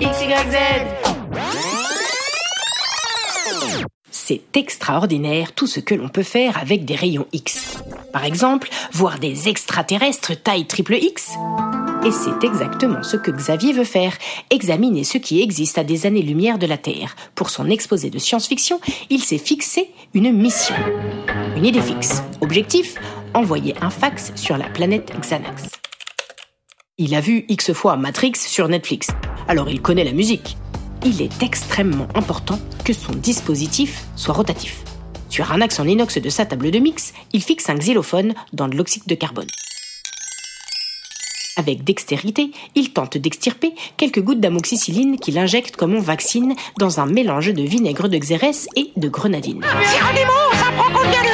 XYZ C'est extraordinaire tout ce que l'on peut faire avec des rayons X. Par exemple, voir des extraterrestres taille triple X. Et c'est exactement ce que Xavier veut faire, examiner ce qui existe à des années-lumière de la Terre. Pour son exposé de science-fiction, il s'est fixé une mission. Une idée fixe. Objectif Envoyer un fax sur la planète Xanax. Il a vu X fois Matrix sur Netflix, alors il connaît la musique. Il est extrêmement important que son dispositif soit rotatif. Sur un axe en inox de sa table de mix, il fixe un xylophone dans de l'oxyde de carbone. Avec dextérité, il tente d'extirper quelques gouttes d'amoxicilline qu'il injecte comme on vaccine dans un mélange de vinaigre de xérès et de grenadine. Il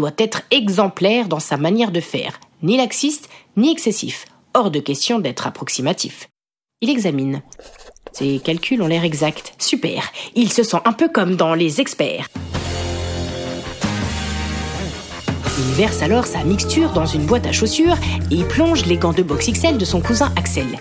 doit être exemplaire dans sa manière de faire, ni laxiste, ni excessif. Hors de question d'être approximatif. Il examine. Ses calculs ont l'air exacts. Super. Il se sent un peu comme dans Les Experts. Il verse alors sa mixture dans une boîte à chaussures et plonge les gants de boxe XL de son cousin Axel.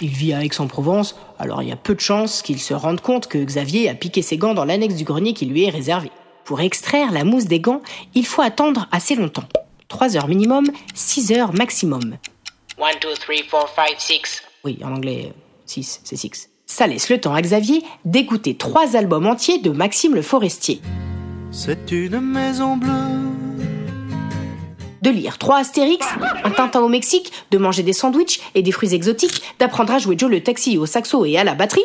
Il vit à Aix-en-Provence, alors il y a peu de chances qu'il se rende compte que Xavier a piqué ses gants dans l'annexe du grenier qui lui est réservé. Pour extraire la mousse des gants, il faut attendre assez longtemps. 3 heures minimum, 6 heures maximum. 1, 2, 3, 4, 5, 6. Oui, en anglais, 6, c'est 6. Ça laisse le temps à Xavier d'écouter trois albums entiers de Maxime le Forestier. C'est une maison bleue. de lire trois Astérix, un Tintin au Mexique, de manger des sandwichs et des fruits exotiques, d'apprendre à jouer Joe le taxi au saxo et à la batterie,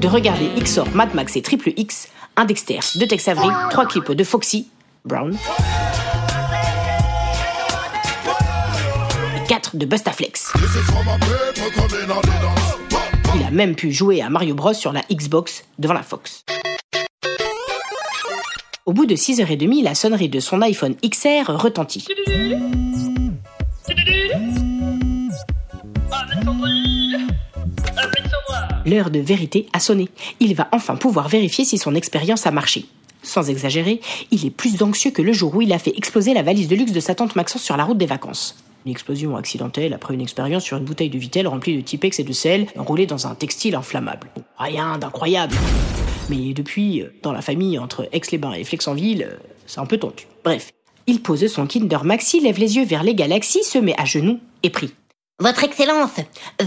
de regarder XOR, Mad Max et Triple X, un Dexter, deux Tex Avery, trois clips de Foxy, Brown, et quatre de Bustaflex. Il a même pu jouer à Mario Bros sur la Xbox devant la Fox. Au bout de 6h30, la sonnerie de son iPhone XR retentit. L'heure de vérité a sonné. Il va enfin pouvoir vérifier si son expérience a marché. Sans exagérer, il est plus anxieux que le jour où il a fait exploser la valise de luxe de sa tante Maxence sur la route des vacances. Une explosion accidentelle après une expérience sur une bouteille de Vitel remplie de Tipex et de sel enroulée dans un textile inflammable. Rien d'incroyable. Mais depuis, euh, dans la famille entre Aix-les-Bains et Flexenville, euh, c'est un peu tendu. Bref, il pose son Kinder Maxi, lève les yeux vers les galaxies, se met à genoux et prie. Votre Excellence,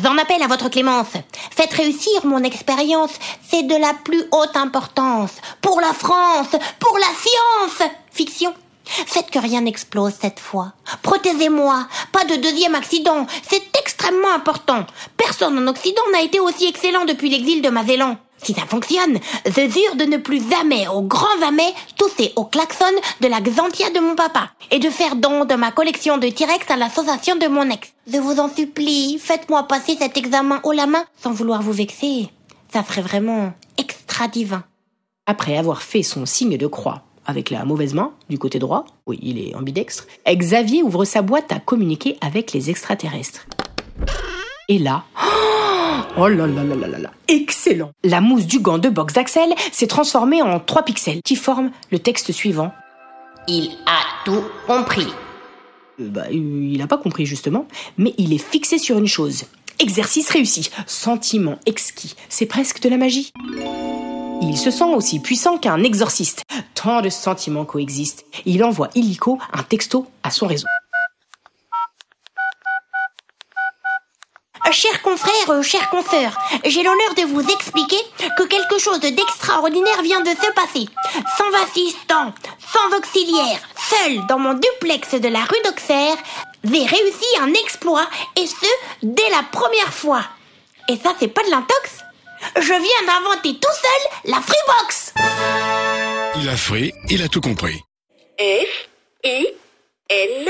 j'en appelle à votre clémence. Faites réussir mon expérience, c'est de la plus haute importance. Pour la France, pour la science Fiction Faites que rien n'explose cette fois. Protégez-moi, pas de deuxième accident, c'est extrêmement important. Personne en Occident n'a été aussi excellent depuis l'exil de Magellan. Si ça fonctionne, je jure de ne plus jamais, au grand jamais, tousser au klaxon de la Xantia de mon papa et de faire don de ma collection de T-Rex à l'association de mon ex. Je vous en supplie, faites-moi passer cet examen haut la main sans vouloir vous vexer. Ça serait vraiment extra divin. Après avoir fait son signe de croix avec la mauvaise main du côté droit, oui, il est ambidextre, Xavier ouvre sa boîte à communiquer avec les extraterrestres. Et là, là là là là là là, excellent La mousse du gant de boxe d'Axel s'est transformée en trois pixels qui forment le texte suivant. Il a tout compris. Euh, bah, euh, il n'a pas compris justement, mais il est fixé sur une chose. Exercice réussi, sentiment exquis, c'est presque de la magie. Il se sent aussi puissant qu'un exorciste. Tant de sentiments coexistent. Il envoie illico un texto à son réseau. Chers confrères, euh, chers consoeurs, j'ai l'honneur de vous expliquer que quelque chose d'extraordinaire vient de se passer. Sans assistant, sans auxiliaire, seul dans mon duplex de la rue d'Auxerre, j'ai réussi un exploit et ce, dès la première fois. Et ça, c'est pas de l'intox Je viens d'inventer tout seul la Freebox Il a free, il a tout compris. F, I, N.